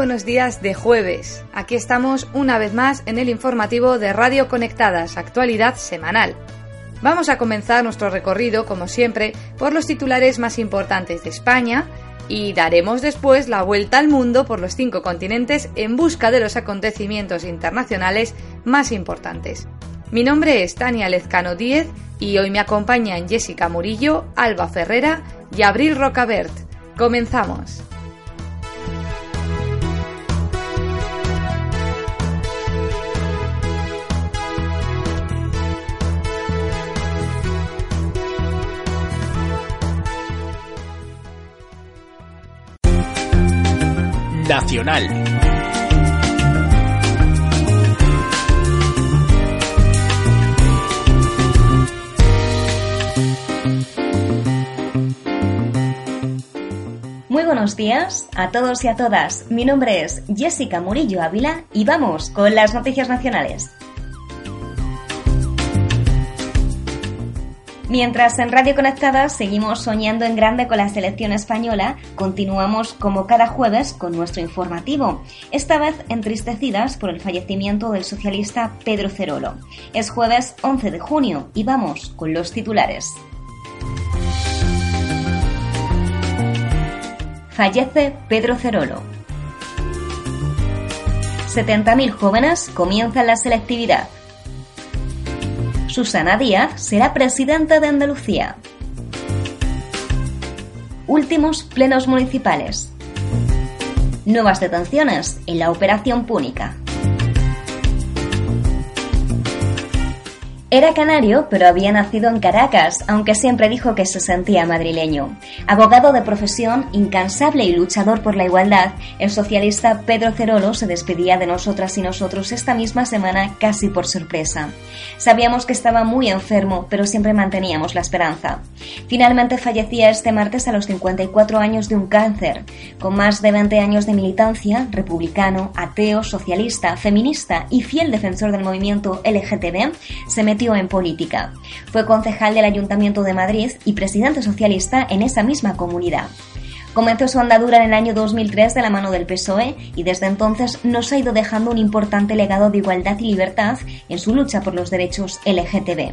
Buenos días de jueves. Aquí estamos una vez más en el informativo de Radio Conectadas, actualidad semanal. Vamos a comenzar nuestro recorrido, como siempre, por los titulares más importantes de España y daremos después la vuelta al mundo por los cinco continentes en busca de los acontecimientos internacionales más importantes. Mi nombre es Tania Lezcano Díez y hoy me acompañan Jessica Murillo, Alba Ferrera y Abril Rocabert. Comenzamos. Muy buenos días a todos y a todas. Mi nombre es Jessica Murillo Ávila y vamos con las noticias nacionales. Mientras en Radio Conectada seguimos soñando en grande con la selección española, continuamos como cada jueves con nuestro informativo, esta vez entristecidas por el fallecimiento del socialista Pedro Cerolo. Es jueves 11 de junio y vamos con los titulares. Fallece Pedro Cerolo. 70.000 jóvenes comienzan la selectividad. Susana Díaz será presidenta de Andalucía. Últimos plenos municipales. Nuevas detenciones en la Operación Púnica. Era canario, pero había nacido en Caracas, aunque siempre dijo que se sentía madrileño. Abogado de profesión, incansable y luchador por la igualdad, el socialista Pedro Cerolo se despedía de nosotras y nosotros esta misma semana casi por sorpresa. Sabíamos que estaba muy enfermo, pero siempre manteníamos la esperanza. Finalmente fallecía este martes a los 54 años de un cáncer. Con más de 20 años de militancia, republicano, ateo, socialista, feminista y fiel defensor del movimiento LGTB, se metió en política. Fue concejal del Ayuntamiento de Madrid y presidente socialista en esa misma comunidad. Comenzó su andadura en el año 2003 de la mano del PSOE y desde entonces nos ha ido dejando un importante legado de igualdad y libertad en su lucha por los derechos LGTB.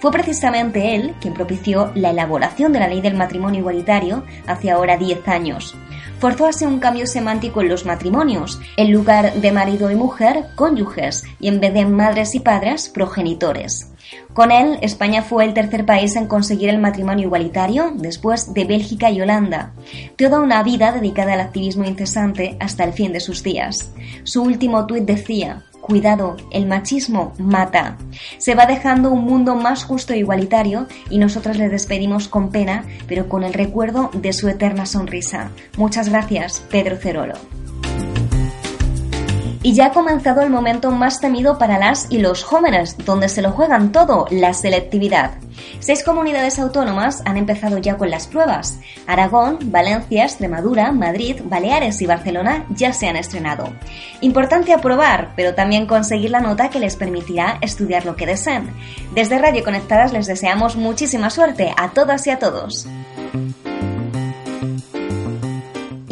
Fue precisamente él quien propició la elaboración de la ley del matrimonio igualitario hace ahora 10 años forzó así un cambio semántico en los matrimonios. En lugar de marido y mujer, cónyuges, y en vez de madres y padres, progenitores. Con él, España fue el tercer país en conseguir el matrimonio igualitario, después de Bélgica y Holanda. Toda una vida dedicada al activismo incesante hasta el fin de sus días. Su último tuit decía, Cuidado, el machismo mata. Se va dejando un mundo más justo e igualitario y nosotras le despedimos con pena, pero con el recuerdo de su eterna sonrisa. Muchas gracias, Pedro Cerolo. Y ya ha comenzado el momento más temido para las y los jóvenes, donde se lo juegan todo, la selectividad. Seis comunidades autónomas han empezado ya con las pruebas. Aragón, Valencia, Extremadura, Madrid, Baleares y Barcelona ya se han estrenado. Importante aprobar, pero también conseguir la nota que les permitirá estudiar lo que deseen. Desde Radio Conectadas les deseamos muchísima suerte a todas y a todos.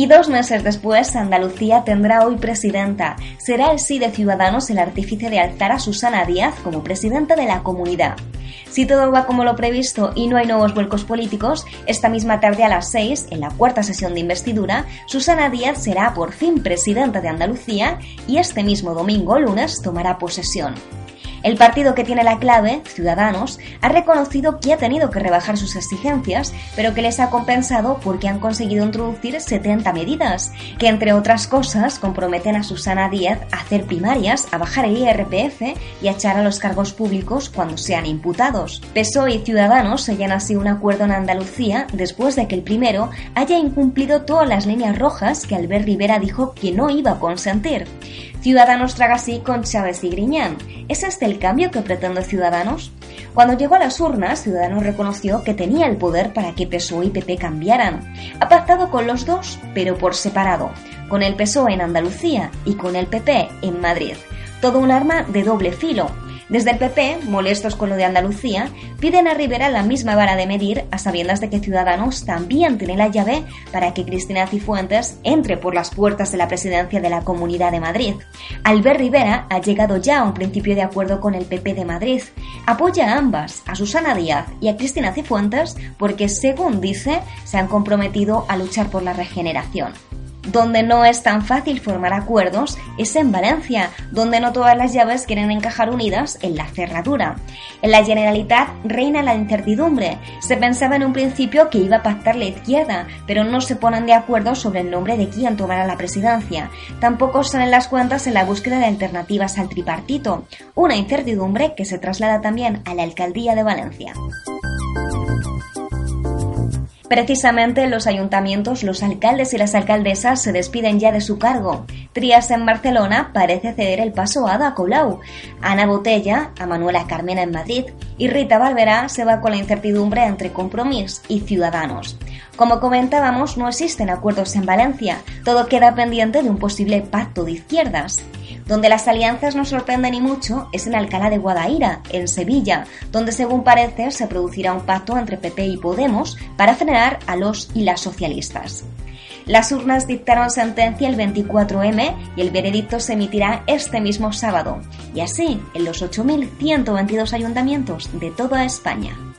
Y dos meses después, Andalucía tendrá hoy presidenta. Será el sí de Ciudadanos el artífice de alzar a Susana Díaz como presidenta de la comunidad. Si todo va como lo previsto y no hay nuevos vuelcos políticos, esta misma tarde a las 6, en la cuarta sesión de investidura, Susana Díaz será por fin presidenta de Andalucía y este mismo domingo lunes tomará posesión. El partido que tiene la clave, Ciudadanos, ha reconocido que ha tenido que rebajar sus exigencias, pero que les ha compensado porque han conseguido introducir 70 medidas, que entre otras cosas comprometen a Susana Díaz a hacer primarias, a bajar el IRPF y a echar a los cargos públicos cuando sean imputados. PSOE y Ciudadanos sellan así un acuerdo en Andalucía después de que el primero haya incumplido todas las líneas rojas que Albert Rivera dijo que no iba a consentir. Ciudadanos traga así con Chávez y Griñán. ¿Es este el cambio que pretende Ciudadanos? Cuando llegó a las urnas, Ciudadanos reconoció que tenía el poder para que PSOE y PP cambiaran. Ha pactado con los dos, pero por separado, con el PSOE en Andalucía y con el PP en Madrid. Todo un arma de doble filo, desde el PP, molestos con lo de Andalucía, piden a Rivera la misma vara de medir a sabiendas de que Ciudadanos también tiene la llave para que Cristina Cifuentes entre por las puertas de la presidencia de la Comunidad de Madrid. Albert Rivera ha llegado ya a un principio de acuerdo con el PP de Madrid. Apoya a ambas, a Susana Díaz y a Cristina Cifuentes, porque, según dice, se han comprometido a luchar por la regeneración. Donde no es tan fácil formar acuerdos es en Valencia, donde no todas las llaves quieren encajar unidas en la cerradura. En la Generalitat reina la incertidumbre. Se pensaba en un principio que iba a pactar la izquierda, pero no se ponen de acuerdo sobre el nombre de quién tomará la presidencia. Tampoco salen las cuentas en la búsqueda de alternativas al tripartito, una incertidumbre que se traslada también a la alcaldía de Valencia. Precisamente en los ayuntamientos, los alcaldes y las alcaldesas se despiden ya de su cargo. Trías en Barcelona parece ceder el paso a Ada Colau, Ana Botella a Manuela Carmena en Madrid y Rita Valverá se va con la incertidumbre entre Compromís y Ciudadanos. Como comentábamos, no existen acuerdos en Valencia, todo queda pendiente de un posible pacto de izquierdas. Donde las alianzas no sorprenden y mucho es en Alcalá de Guadaira, en Sevilla, donde según parece se producirá un pacto entre PP y Podemos para frenar a los y las socialistas. Las urnas dictaron sentencia el 24M y el veredicto se emitirá este mismo sábado, y así en los 8.122 ayuntamientos de toda España.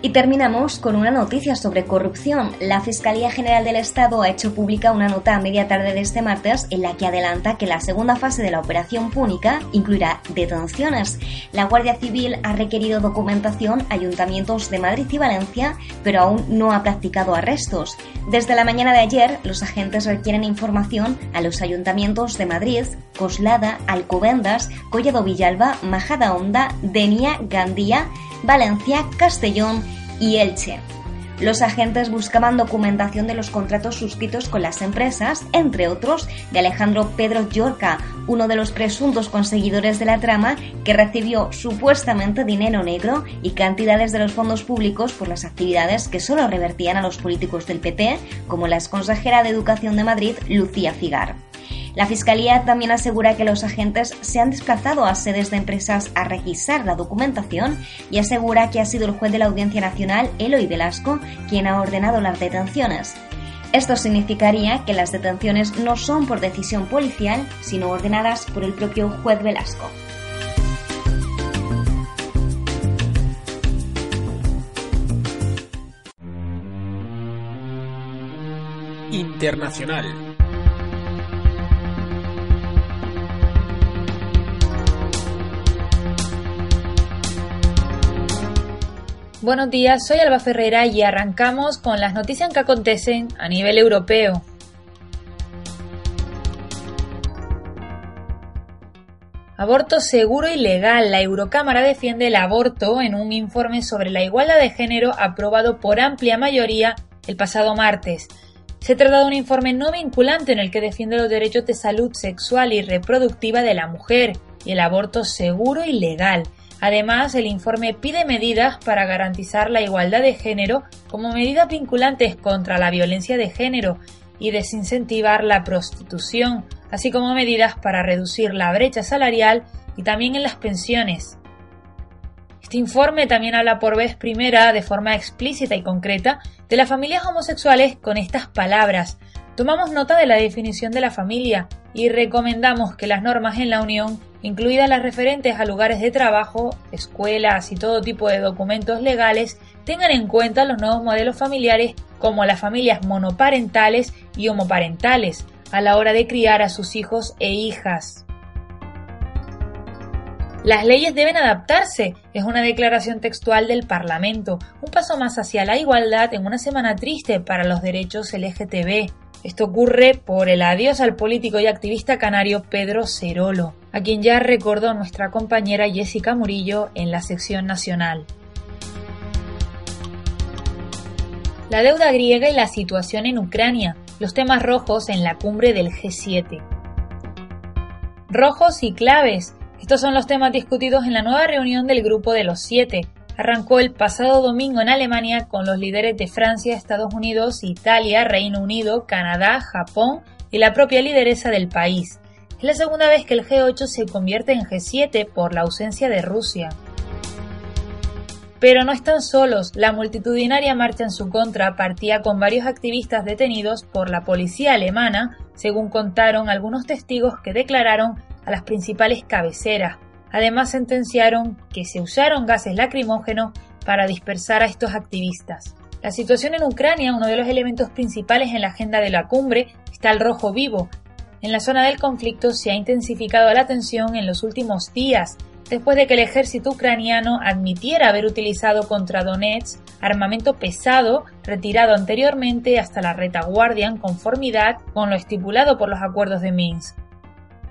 Y terminamos con una noticia sobre corrupción. La Fiscalía General del Estado ha hecho pública una nota a media tarde de este martes en la que adelanta que la segunda fase de la operación púnica incluirá detenciones. La Guardia Civil ha requerido documentación a ayuntamientos de Madrid y Valencia, pero aún no ha practicado arrestos. Desde la mañana de ayer, los agentes requieren información a los ayuntamientos de Madrid, Coslada, Alcobendas, Collado Villalba, Majada Honda, Denia, Gandía, Valencia, Castellón y Elche. Los agentes buscaban documentación de los contratos suscritos con las empresas, entre otros de Alejandro Pedro Yorca, uno de los presuntos conseguidores de la trama que recibió supuestamente dinero negro y cantidades de los fondos públicos por las actividades que solo revertían a los políticos del PP, como la exconsejera de Educación de Madrid, Lucía Figar. La Fiscalía también asegura que los agentes se han desplazado a sedes de empresas a requisar la documentación y asegura que ha sido el juez de la Audiencia Nacional, Eloy Velasco, quien ha ordenado las detenciones. Esto significaría que las detenciones no son por decisión policial, sino ordenadas por el propio juez Velasco. Internacional. Buenos días, soy Alba Ferreira y arrancamos con las noticias que acontecen a nivel europeo. Aborto seguro y legal. La Eurocámara defiende el aborto en un informe sobre la igualdad de género aprobado por amplia mayoría el pasado martes. Se trata de un informe no vinculante en el que defiende los derechos de salud sexual y reproductiva de la mujer y el aborto seguro y legal. Además, el informe pide medidas para garantizar la igualdad de género como medidas vinculantes contra la violencia de género y desincentivar la prostitución, así como medidas para reducir la brecha salarial y también en las pensiones. Este informe también habla por vez primera, de forma explícita y concreta, de las familias homosexuales con estas palabras. Tomamos nota de la definición de la familia y recomendamos que las normas en la Unión incluidas las referentes a lugares de trabajo, escuelas y todo tipo de documentos legales, tengan en cuenta los nuevos modelos familiares como las familias monoparentales y homoparentales a la hora de criar a sus hijos e hijas. Las leyes deben adaptarse, es una declaración textual del Parlamento, un paso más hacia la igualdad en una semana triste para los derechos LGTB. Esto ocurre por el adiós al político y activista canario Pedro Cerolo, a quien ya recordó nuestra compañera Jessica Murillo en la sección nacional. La deuda griega y la situación en Ucrania, los temas rojos en la cumbre del G7. Rojos y claves, estos son los temas discutidos en la nueva reunión del Grupo de los Siete. Arrancó el pasado domingo en Alemania con los líderes de Francia, Estados Unidos, Italia, Reino Unido, Canadá, Japón y la propia lideresa del país. Es la segunda vez que el G8 se convierte en G7 por la ausencia de Rusia. Pero no están solos, la multitudinaria marcha en su contra partía con varios activistas detenidos por la policía alemana, según contaron algunos testigos que declararon a las principales cabeceras. Además sentenciaron que se usaron gases lacrimógenos para dispersar a estos activistas. La situación en Ucrania, uno de los elementos principales en la agenda de la cumbre, está el rojo vivo. En la zona del conflicto se ha intensificado la tensión en los últimos días, después de que el ejército ucraniano admitiera haber utilizado contra Donetsk armamento pesado retirado anteriormente hasta la retaguardia en conformidad con lo estipulado por los acuerdos de Minsk.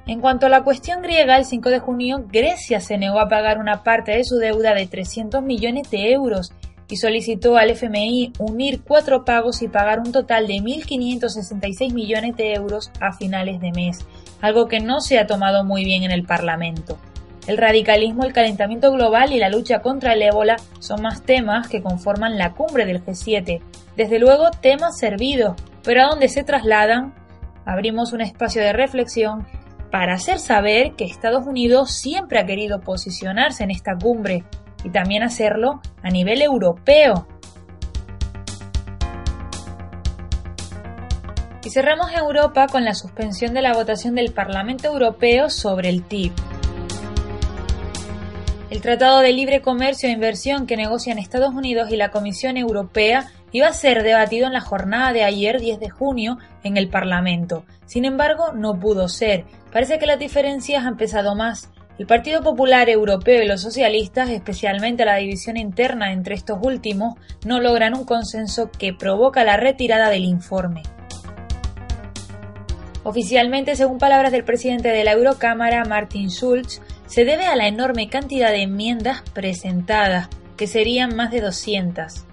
En cuanto a la cuestión griega, el 5 de junio Grecia se negó a pagar una parte de su deuda de 300 millones de euros y solicitó al FMI unir cuatro pagos y pagar un total de 1.566 millones de euros a finales de mes, algo que no se ha tomado muy bien en el Parlamento. El radicalismo, el calentamiento global y la lucha contra el ébola son más temas que conforman la cumbre del G7. Desde luego, temas servidos, pero a dónde se trasladan, abrimos un espacio de reflexión para hacer saber que Estados Unidos siempre ha querido posicionarse en esta cumbre y también hacerlo a nivel europeo. Y cerramos Europa con la suspensión de la votación del Parlamento Europeo sobre el TIP. El Tratado de Libre Comercio e Inversión que negocian Estados Unidos y la Comisión Europea iba a ser debatido en la jornada de ayer 10 de junio en el Parlamento. Sin embargo, no pudo ser, Parece que las diferencias han pesado más. El Partido Popular Europeo y los socialistas, especialmente la división interna entre estos últimos, no logran un consenso que provoca la retirada del informe. Oficialmente, según palabras del presidente de la Eurocámara, Martin Schulz, se debe a la enorme cantidad de enmiendas presentadas, que serían más de 200.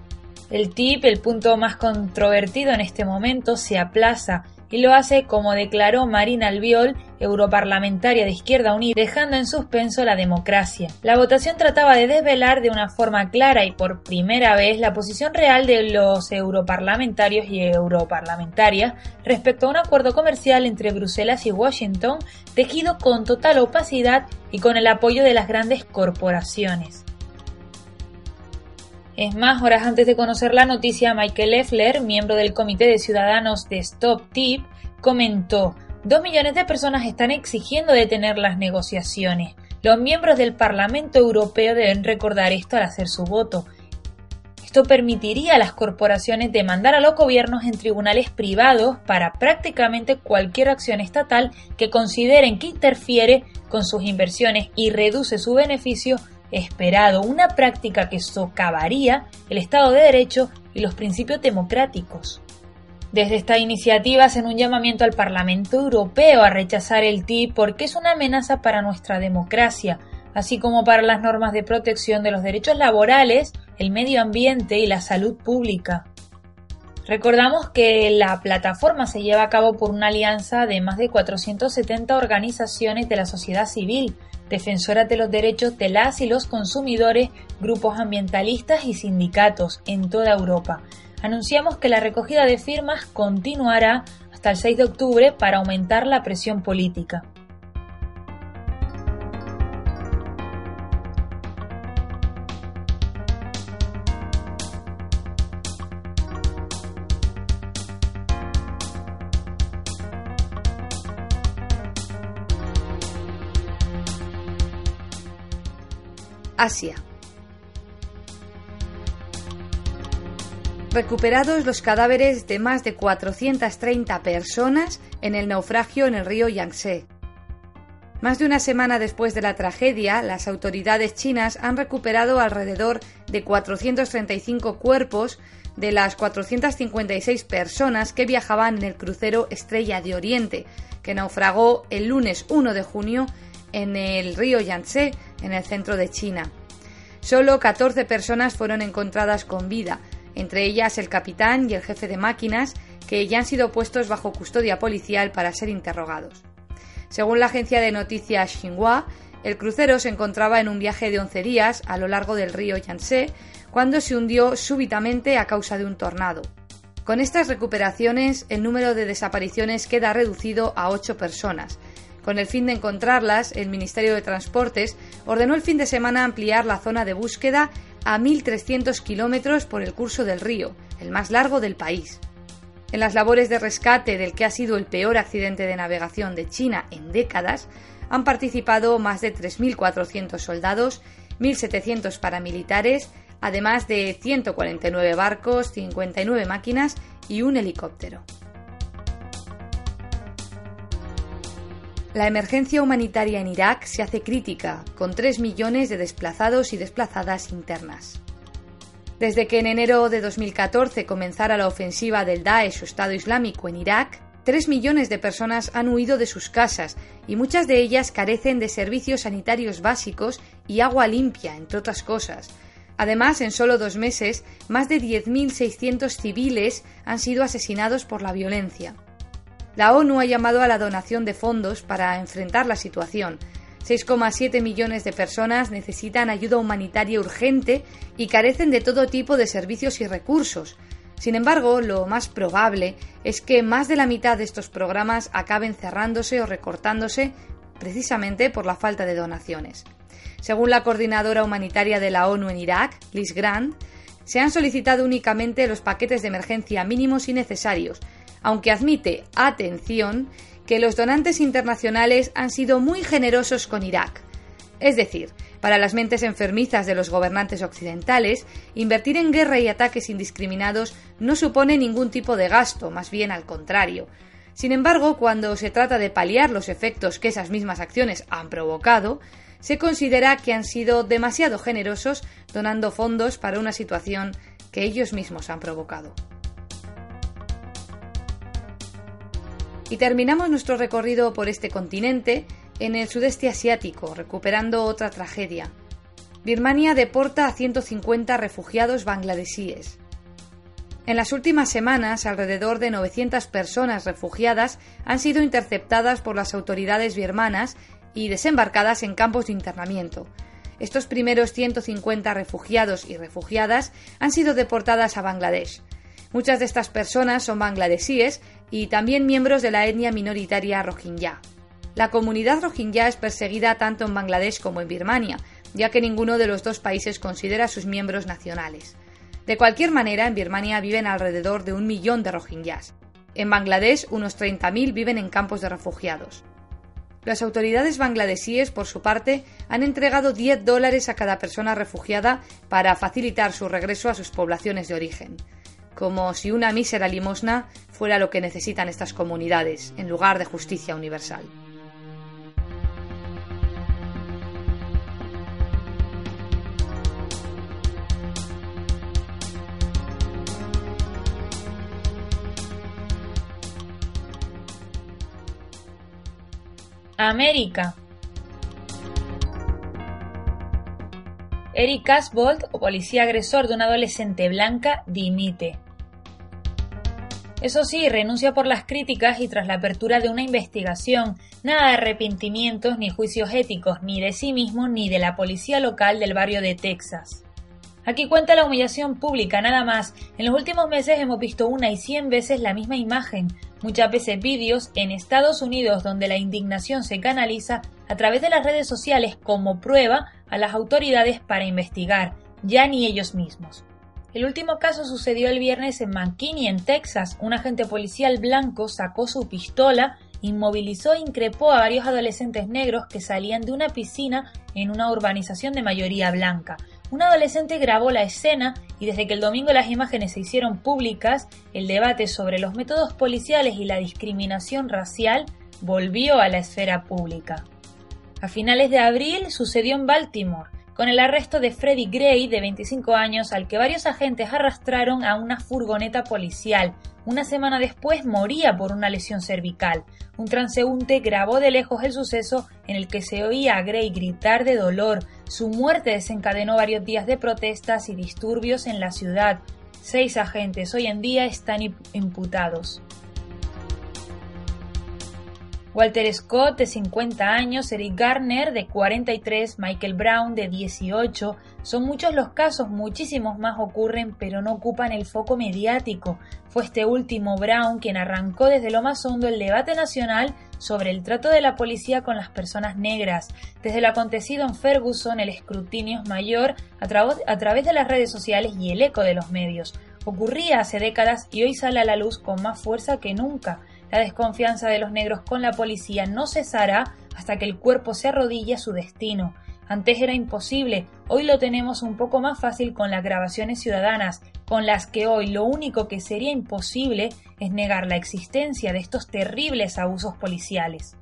El TIP, el punto más controvertido en este momento, se aplaza y lo hace como declaró Marina Albiol, europarlamentaria de Izquierda Unida, dejando en suspenso la democracia. La votación trataba de desvelar de una forma clara y por primera vez la posición real de los europarlamentarios y europarlamentarias respecto a un acuerdo comercial entre Bruselas y Washington, tejido con total opacidad y con el apoyo de las grandes corporaciones. Es más, horas antes de conocer la noticia, Michael Leffler, miembro del Comité de Ciudadanos de Stop Tip, comentó, dos millones de personas están exigiendo detener las negociaciones. Los miembros del Parlamento Europeo deben recordar esto al hacer su voto. Esto permitiría a las corporaciones demandar a los gobiernos en tribunales privados para prácticamente cualquier acción estatal que consideren que interfiere con sus inversiones y reduce su beneficio esperado, una práctica que socavaría el Estado de Derecho y los principios democráticos. Desde esta iniciativa hacen un llamamiento al Parlamento Europeo a rechazar el TIP porque es una amenaza para nuestra democracia, así como para las normas de protección de los derechos laborales, el medio ambiente y la salud pública. Recordamos que la plataforma se lleva a cabo por una alianza de más de 470 organizaciones de la sociedad civil, defensoras de los derechos de las y los consumidores, grupos ambientalistas y sindicatos en toda Europa. Anunciamos que la recogida de firmas continuará hasta el 6 de octubre para aumentar la presión política. Recuperados los cadáveres de más de 430 personas en el naufragio en el río Yangtze. Más de una semana después de la tragedia, las autoridades chinas han recuperado alrededor de 435 cuerpos de las 456 personas que viajaban en el crucero Estrella de Oriente, que naufragó el lunes 1 de junio en el río Yangtze, en el centro de China. Solo 14 personas fueron encontradas con vida, entre ellas el capitán y el jefe de máquinas, que ya han sido puestos bajo custodia policial para ser interrogados. Según la agencia de noticias Xinhua, el crucero se encontraba en un viaje de 11 días a lo largo del río Yangtze cuando se hundió súbitamente a causa de un tornado. Con estas recuperaciones, el número de desapariciones queda reducido a 8 personas. Con el fin de encontrarlas, el Ministerio de Transportes ordenó el fin de semana ampliar la zona de búsqueda a 1.300 kilómetros por el curso del río, el más largo del país. En las labores de rescate del que ha sido el peor accidente de navegación de China en décadas, han participado más de 3.400 soldados, 1.700 paramilitares, además de 149 barcos, 59 máquinas y un helicóptero. La emergencia humanitaria en Irak se hace crítica, con 3 millones de desplazados y desplazadas internas. Desde que en enero de 2014 comenzara la ofensiva del Daesh o Estado Islámico en Irak, 3 millones de personas han huido de sus casas y muchas de ellas carecen de servicios sanitarios básicos y agua limpia, entre otras cosas. Además, en solo dos meses, más de 10.600 civiles han sido asesinados por la violencia. La ONU ha llamado a la donación de fondos para enfrentar la situación, 6,7 millones de personas necesitan ayuda humanitaria urgente y carecen de todo tipo de servicios y recursos. Sin embargo, lo más probable es que más de la mitad de estos programas acaben cerrándose o recortándose precisamente por la falta de donaciones. Según la coordinadora humanitaria de la ONU en Irak, Liz Grant, se han solicitado únicamente los paquetes de emergencia mínimos y necesarios, aunque admite, atención, que los donantes internacionales han sido muy generosos con Irak. Es decir, para las mentes enfermizas de los gobernantes occidentales, invertir en guerra y ataques indiscriminados no supone ningún tipo de gasto, más bien al contrario. Sin embargo, cuando se trata de paliar los efectos que esas mismas acciones han provocado, se considera que han sido demasiado generosos donando fondos para una situación que ellos mismos han provocado. Y terminamos nuestro recorrido por este continente en el sudeste asiático, recuperando otra tragedia. Birmania deporta a 150 refugiados bangladesíes. En las últimas semanas, alrededor de 900 personas refugiadas han sido interceptadas por las autoridades birmanas y desembarcadas en campos de internamiento. Estos primeros 150 refugiados y refugiadas han sido deportadas a Bangladesh. Muchas de estas personas son bangladesíes y también miembros de la etnia minoritaria rohingya. La comunidad rohingya es perseguida tanto en Bangladesh como en Birmania, ya que ninguno de los dos países considera sus miembros nacionales. De cualquier manera, en Birmania viven alrededor de un millón de rohingyas. En Bangladesh, unos 30.000 viven en campos de refugiados. Las autoridades bangladesíes, por su parte, han entregado 10 dólares a cada persona refugiada para facilitar su regreso a sus poblaciones de origen como si una mísera limosna fuera lo que necesitan estas comunidades, en lugar de justicia universal. América. Eric Casbolt, o policía agresor de una adolescente blanca, dimite. Eso sí, renuncia por las críticas y tras la apertura de una investigación, nada de arrepentimientos ni juicios éticos, ni de sí mismo ni de la policía local del barrio de Texas. Aquí cuenta la humillación pública, nada más. En los últimos meses hemos visto una y cien veces la misma imagen, muchas veces vídeos en Estados Unidos donde la indignación se canaliza a través de las redes sociales como prueba a las autoridades para investigar, ya ni ellos mismos. El último caso sucedió el viernes en McKinney, en Texas. Un agente policial blanco sacó su pistola, inmovilizó e increpó a varios adolescentes negros que salían de una piscina en una urbanización de mayoría blanca. Un adolescente grabó la escena y desde que el domingo las imágenes se hicieron públicas, el debate sobre los métodos policiales y la discriminación racial volvió a la esfera pública. A finales de abril sucedió en Baltimore, con el arresto de Freddie Gray, de 25 años, al que varios agentes arrastraron a una furgoneta policial. Una semana después moría por una lesión cervical. Un transeúnte grabó de lejos el suceso en el que se oía a Gray gritar de dolor. Su muerte desencadenó varios días de protestas y disturbios en la ciudad. Seis agentes hoy en día están imputados. Walter Scott, de 50 años, Eric Garner, de 43, Michael Brown, de 18. Son muchos los casos, muchísimos más ocurren, pero no ocupan el foco mediático. Fue este último, Brown, quien arrancó desde lo más hondo el debate nacional sobre el trato de la policía con las personas negras. Desde lo acontecido en Ferguson, el escrutinio es mayor a, a través de las redes sociales y el eco de los medios. Ocurría hace décadas y hoy sale a la luz con más fuerza que nunca. La desconfianza de los negros con la policía no cesará hasta que el cuerpo se arrodille a su destino. Antes era imposible, hoy lo tenemos un poco más fácil con las grabaciones ciudadanas, con las que hoy lo único que sería imposible es negar la existencia de estos terribles abusos policiales.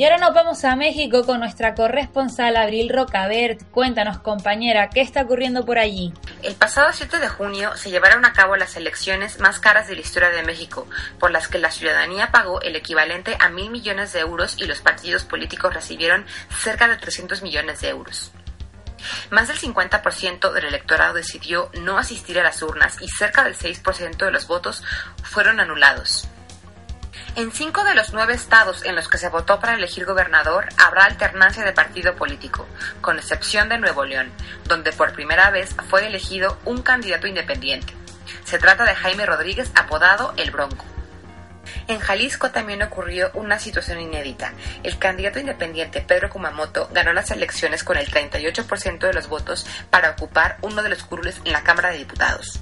Y ahora nos vamos a México con nuestra corresponsal Abril Rocabert. Cuéntanos, compañera, ¿qué está ocurriendo por allí? El pasado 7 de junio se llevaron a cabo las elecciones más caras de la historia de México, por las que la ciudadanía pagó el equivalente a mil millones de euros y los partidos políticos recibieron cerca de 300 millones de euros. Más del 50% del electorado decidió no asistir a las urnas y cerca del 6% de los votos fueron anulados. En cinco de los nueve estados en los que se votó para elegir gobernador habrá alternancia de partido político, con excepción de Nuevo León, donde por primera vez fue elegido un candidato independiente. Se trata de Jaime Rodríguez, apodado El Bronco. En Jalisco también ocurrió una situación inédita. El candidato independiente Pedro Kumamoto ganó las elecciones con el 38% de los votos para ocupar uno de los curules en la Cámara de Diputados.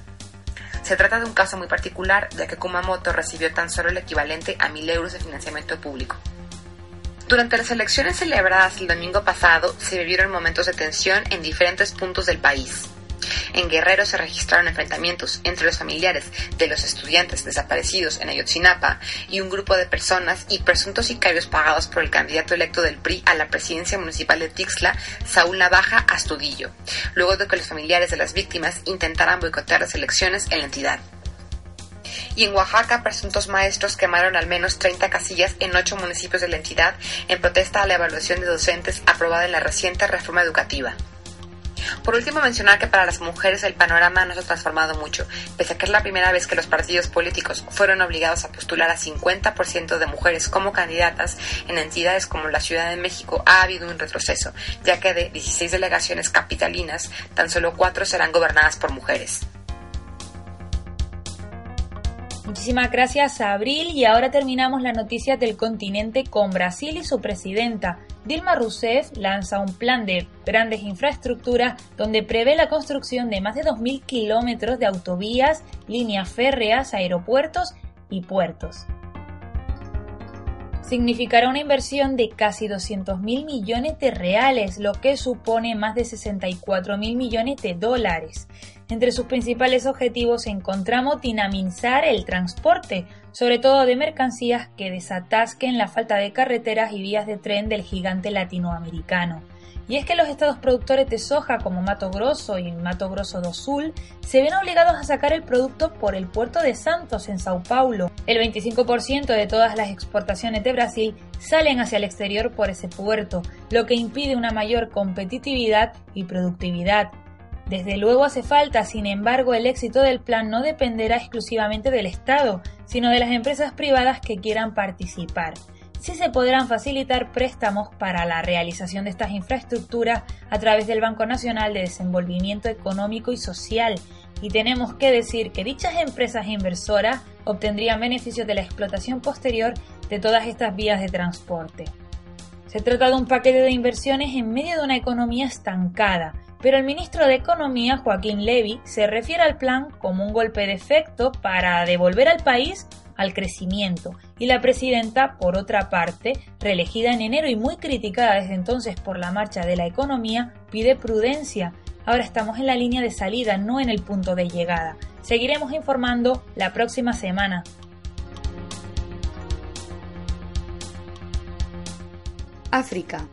Se trata de un caso muy particular, ya que Kumamoto recibió tan solo el equivalente a mil euros de financiamiento público. Durante las elecciones celebradas el domingo pasado se vivieron momentos de tensión en diferentes puntos del país. En Guerrero se registraron enfrentamientos entre los familiares de los estudiantes desaparecidos en Ayotzinapa y un grupo de personas y presuntos sicarios pagados por el candidato electo del PRI a la presidencia municipal de Tixla, Saúl Navaja Astudillo, luego de que los familiares de las víctimas intentaran boicotear las elecciones en la entidad y en Oaxaca presuntos maestros quemaron al menos 30 casillas en ocho municipios de la entidad en protesta a la evaluación de docentes aprobada en la reciente reforma educativa. Por último, mencionar que para las mujeres el panorama no se ha transformado mucho, pese a que es la primera vez que los partidos políticos fueron obligados a postular a 50% de mujeres como candidatas en entidades como la Ciudad de México ha habido un retroceso, ya que de 16 delegaciones capitalinas, tan solo 4 serán gobernadas por mujeres. Muchísimas gracias Abril y ahora terminamos la noticia del continente con Brasil y su presidenta. Dilma Rousseff lanza un plan de grandes infraestructuras donde prevé la construcción de más de 2.000 kilómetros de autovías, líneas férreas, aeropuertos y puertos significará una inversión de casi 200 mil millones de reales, lo que supone más de 64 mil millones de dólares. Entre sus principales objetivos encontramos dinamizar el transporte, sobre todo de mercancías que desatasquen la falta de carreteras y vías de tren del gigante latinoamericano. Y es que los estados productores de soja como Mato Grosso y Mato Grosso do Sul se ven obligados a sacar el producto por el puerto de Santos en Sao Paulo. El 25% de todas las exportaciones de Brasil salen hacia el exterior por ese puerto, lo que impide una mayor competitividad y productividad. Desde luego hace falta, sin embargo, el éxito del plan no dependerá exclusivamente del Estado, sino de las empresas privadas que quieran participar. Sí se podrán facilitar préstamos para la realización de estas infraestructuras a través del Banco Nacional de Desenvolvimiento Económico y Social, y tenemos que decir que dichas empresas inversoras obtendrían beneficios de la explotación posterior de todas estas vías de transporte. Se trata de un paquete de inversiones en medio de una economía estancada, pero el ministro de Economía, Joaquín Levy, se refiere al plan como un golpe de efecto para devolver al país al crecimiento, y la presidenta, por otra parte, reelegida en enero y muy criticada desde entonces por la marcha de la economía, pide prudencia. Ahora estamos en la línea de salida, no en el punto de llegada. Seguiremos informando la próxima semana. África.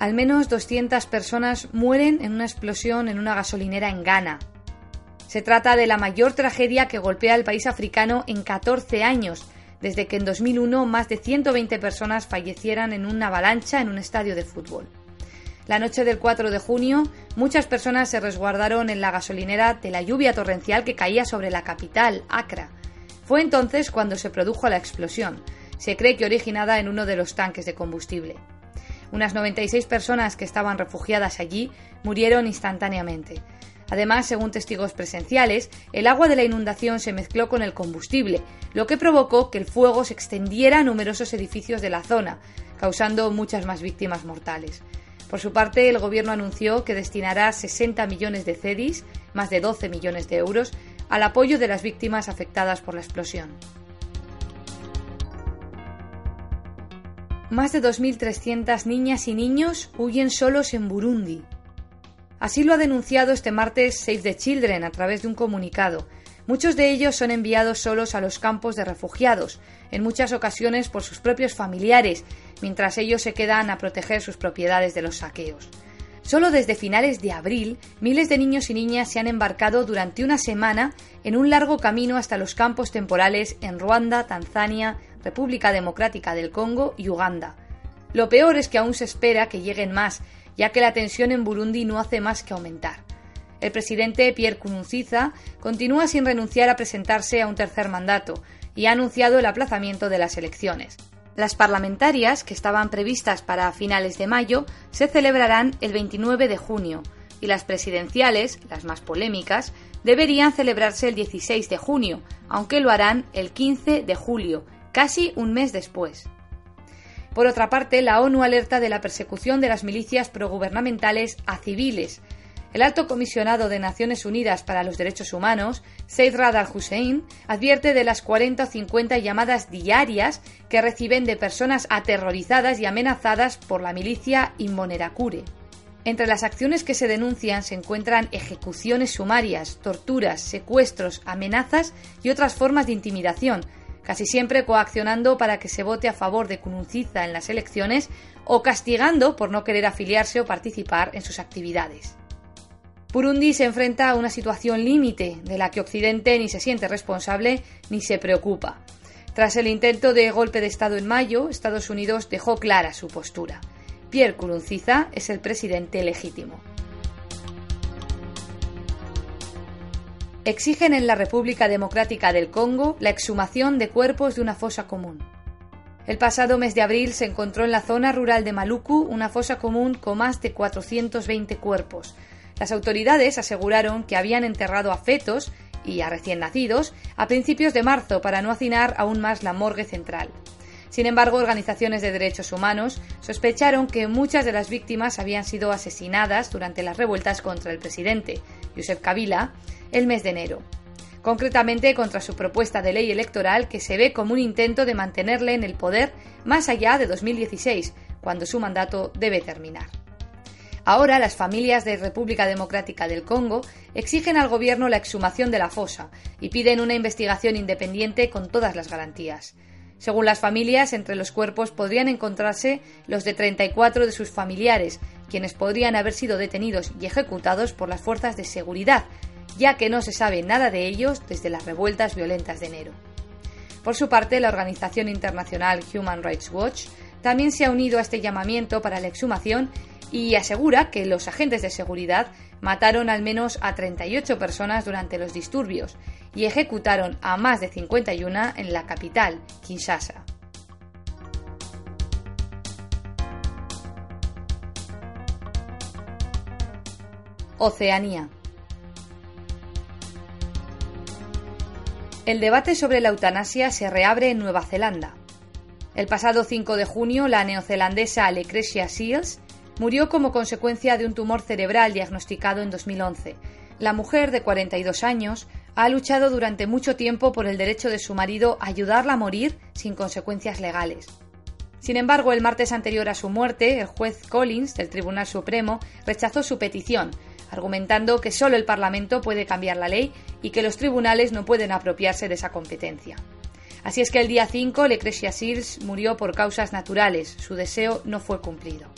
Al menos 200 personas mueren en una explosión en una gasolinera en Ghana. Se trata de la mayor tragedia que golpea al país africano en 14 años, desde que en 2001 más de 120 personas fallecieran en una avalancha en un estadio de fútbol. La noche del 4 de junio, muchas personas se resguardaron en la gasolinera de la lluvia torrencial que caía sobre la capital, Accra. Fue entonces cuando se produjo la explosión. Se cree que originada en uno de los tanques de combustible. Unas 96 personas que estaban refugiadas allí murieron instantáneamente. Además, según testigos presenciales, el agua de la inundación se mezcló con el combustible, lo que provocó que el fuego se extendiera a numerosos edificios de la zona, causando muchas más víctimas mortales. Por su parte, el gobierno anunció que destinará 60 millones de cedis, más de 12 millones de euros, al apoyo de las víctimas afectadas por la explosión. Más de 2.300 niñas y niños huyen solos en Burundi. Así lo ha denunciado este martes Save the Children a través de un comunicado. Muchos de ellos son enviados solos a los campos de refugiados, en muchas ocasiones por sus propios familiares, mientras ellos se quedan a proteger sus propiedades de los saqueos. Solo desde finales de abril, miles de niños y niñas se han embarcado durante una semana en un largo camino hasta los campos temporales en Ruanda, Tanzania, República Democrática del Congo y Uganda. Lo peor es que aún se espera que lleguen más, ya que la tensión en Burundi no hace más que aumentar. El presidente Pierre Nkurunziza continúa sin renunciar a presentarse a un tercer mandato y ha anunciado el aplazamiento de las elecciones. Las parlamentarias, que estaban previstas para finales de mayo, se celebrarán el 29 de junio y las presidenciales, las más polémicas, deberían celebrarse el 16 de junio, aunque lo harán el 15 de julio, casi un mes después. Por otra parte, la ONU alerta de la persecución de las milicias progubernamentales a civiles. El alto comisionado de Naciones Unidas para los Derechos Humanos, Said Rad al-Hussein, advierte de las 40 o 50 llamadas diarias que reciben de personas aterrorizadas y amenazadas por la milicia Imbonerakure. Entre las acciones que se denuncian se encuentran ejecuciones sumarias, torturas, secuestros, amenazas y otras formas de intimidación, casi siempre coaccionando para que se vote a favor de Kununciza en las elecciones o castigando por no querer afiliarse o participar en sus actividades. Burundi se enfrenta a una situación límite de la que Occidente ni se siente responsable ni se preocupa. Tras el intento de golpe de Estado en mayo, Estados Unidos dejó clara su postura. Pierre Kurunziza es el presidente legítimo. Exigen en la República Democrática del Congo la exhumación de cuerpos de una fosa común. El pasado mes de abril se encontró en la zona rural de Maluku una fosa común con más de 420 cuerpos. Las autoridades aseguraron que habían enterrado a fetos y a recién nacidos a principios de marzo para no hacinar aún más la morgue central. Sin embargo, organizaciones de derechos humanos sospecharon que muchas de las víctimas habían sido asesinadas durante las revueltas contra el presidente, Josep Kabila, el mes de enero, concretamente contra su propuesta de ley electoral que se ve como un intento de mantenerle en el poder más allá de 2016, cuando su mandato debe terminar. Ahora las familias de República Democrática del Congo exigen al gobierno la exhumación de la fosa y piden una investigación independiente con todas las garantías. Según las familias, entre los cuerpos podrían encontrarse los de 34 de sus familiares, quienes podrían haber sido detenidos y ejecutados por las fuerzas de seguridad ya que no se sabe nada de ellos desde las revueltas violentas de enero. Por su parte, la organización internacional Human Rights Watch también se ha unido a este llamamiento para la exhumación y asegura que los agentes de seguridad mataron al menos a 38 personas durante los disturbios y ejecutaron a más de 51 en la capital, Kinshasa. Oceanía. El debate sobre la eutanasia se reabre en Nueva Zelanda. El pasado 5 de junio, la neozelandesa Lucretia Seals murió como consecuencia de un tumor cerebral diagnosticado en 2011. La mujer, de 42 años, ha luchado durante mucho tiempo por el derecho de su marido a ayudarla a morir sin consecuencias legales. Sin embargo, el martes anterior a su muerte, el juez Collins del Tribunal Supremo rechazó su petición, argumentando que solo el Parlamento puede cambiar la ley y que los tribunales no pueden apropiarse de esa competencia. Así es que el día 5 Lucrecia Seals murió por causas naturales, su deseo no fue cumplido.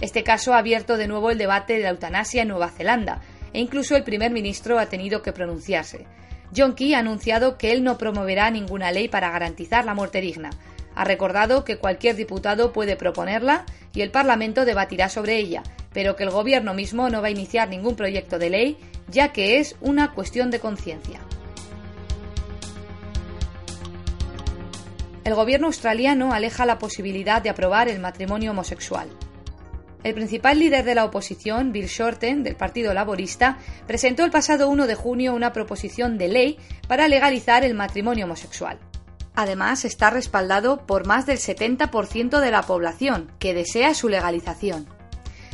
Este caso ha abierto de nuevo el debate de la eutanasia en Nueva Zelanda, e incluso el primer ministro ha tenido que pronunciarse. John Key ha anunciado que él no promoverá ninguna ley para garantizar la muerte digna. Ha recordado que cualquier diputado puede proponerla y el Parlamento debatirá sobre ella, pero que el Gobierno mismo no va a iniciar ningún proyecto de ley, ya que es una cuestión de conciencia. El gobierno australiano aleja la posibilidad de aprobar el matrimonio homosexual. El principal líder de la oposición, Bill Shorten, del Partido Laborista, presentó el pasado 1 de junio una proposición de ley para legalizar el matrimonio homosexual. Además, está respaldado por más del 70% de la población, que desea su legalización.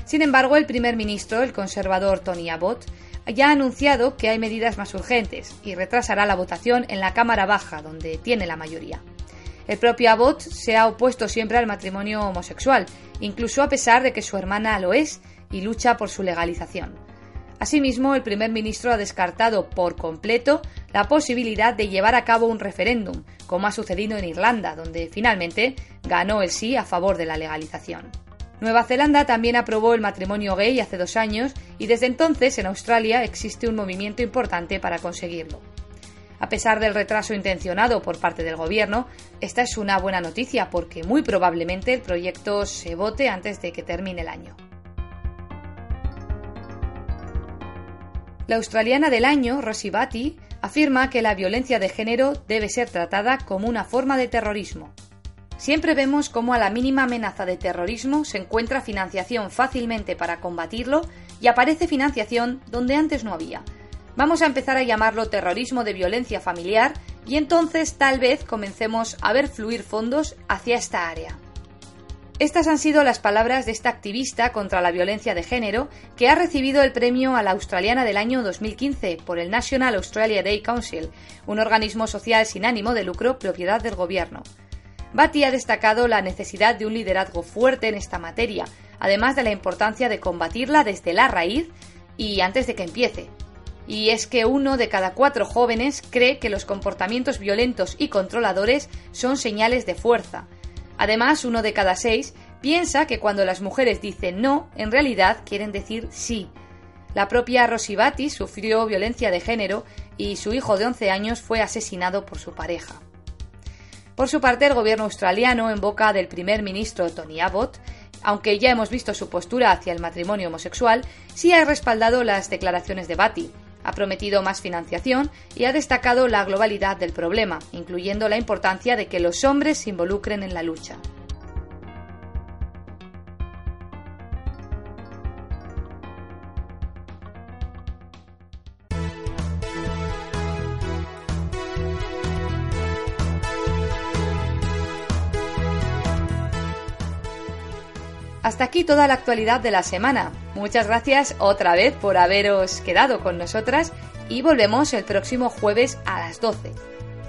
Sin embargo, el primer ministro, el conservador Tony Abbott, ya ha anunciado que hay medidas más urgentes y retrasará la votación en la Cámara Baja, donde tiene la mayoría. El propio Abbott se ha opuesto siempre al matrimonio homosexual, incluso a pesar de que su hermana lo es y lucha por su legalización. Asimismo, el primer ministro ha descartado por completo la posibilidad de llevar a cabo un referéndum, como ha sucedido en Irlanda, donde finalmente ganó el sí a favor de la legalización. Nueva Zelanda también aprobó el matrimonio gay hace dos años y desde entonces en Australia existe un movimiento importante para conseguirlo. A pesar del retraso intencionado por parte del Gobierno, esta es una buena noticia porque muy probablemente el proyecto se vote antes de que termine el año. La australiana del año, Rosie Batty, afirma que la violencia de género debe ser tratada como una forma de terrorismo. Siempre vemos cómo a la mínima amenaza de terrorismo se encuentra financiación fácilmente para combatirlo y aparece financiación donde antes no había, Vamos a empezar a llamarlo terrorismo de violencia familiar y entonces tal vez comencemos a ver fluir fondos hacia esta área. Estas han sido las palabras de esta activista contra la violencia de género que ha recibido el premio a la australiana del año 2015 por el National Australia Day Council, un organismo social sin ánimo de lucro propiedad del gobierno. Batty ha destacado la necesidad de un liderazgo fuerte en esta materia, además de la importancia de combatirla desde la raíz y antes de que empiece, y es que uno de cada cuatro jóvenes cree que los comportamientos violentos y controladores son señales de fuerza. Además, uno de cada seis piensa que cuando las mujeres dicen no, en realidad quieren decir sí. La propia Rosibati sufrió violencia de género y su hijo de 11 años fue asesinado por su pareja. Por su parte, el gobierno australiano, en boca del primer ministro Tony Abbott, aunque ya hemos visto su postura hacia el matrimonio homosexual, sí ha respaldado las declaraciones de Batty, ha prometido más financiación y ha destacado la globalidad del problema, incluyendo la importancia de que los hombres se involucren en la lucha. Hasta aquí toda la actualidad de la semana. Muchas gracias otra vez por haberos quedado con nosotras y volvemos el próximo jueves a las 12.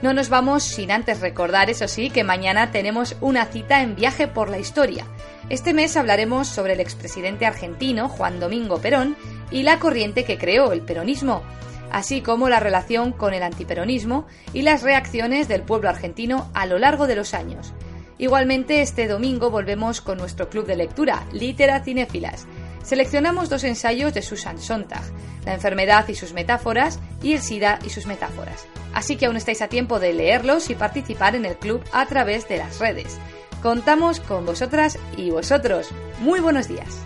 No nos vamos sin antes recordar, eso sí, que mañana tenemos una cita en Viaje por la Historia. Este mes hablaremos sobre el expresidente argentino Juan Domingo Perón y la corriente que creó el peronismo, así como la relación con el antiperonismo y las reacciones del pueblo argentino a lo largo de los años. Igualmente, este domingo volvemos con nuestro club de lectura, Litera Cinéfilas. Seleccionamos dos ensayos de Susan Sontag, La enfermedad y sus metáforas y El SIDA y sus metáforas. Así que aún estáis a tiempo de leerlos y participar en el club a través de las redes. Contamos con vosotras y vosotros. Muy buenos días.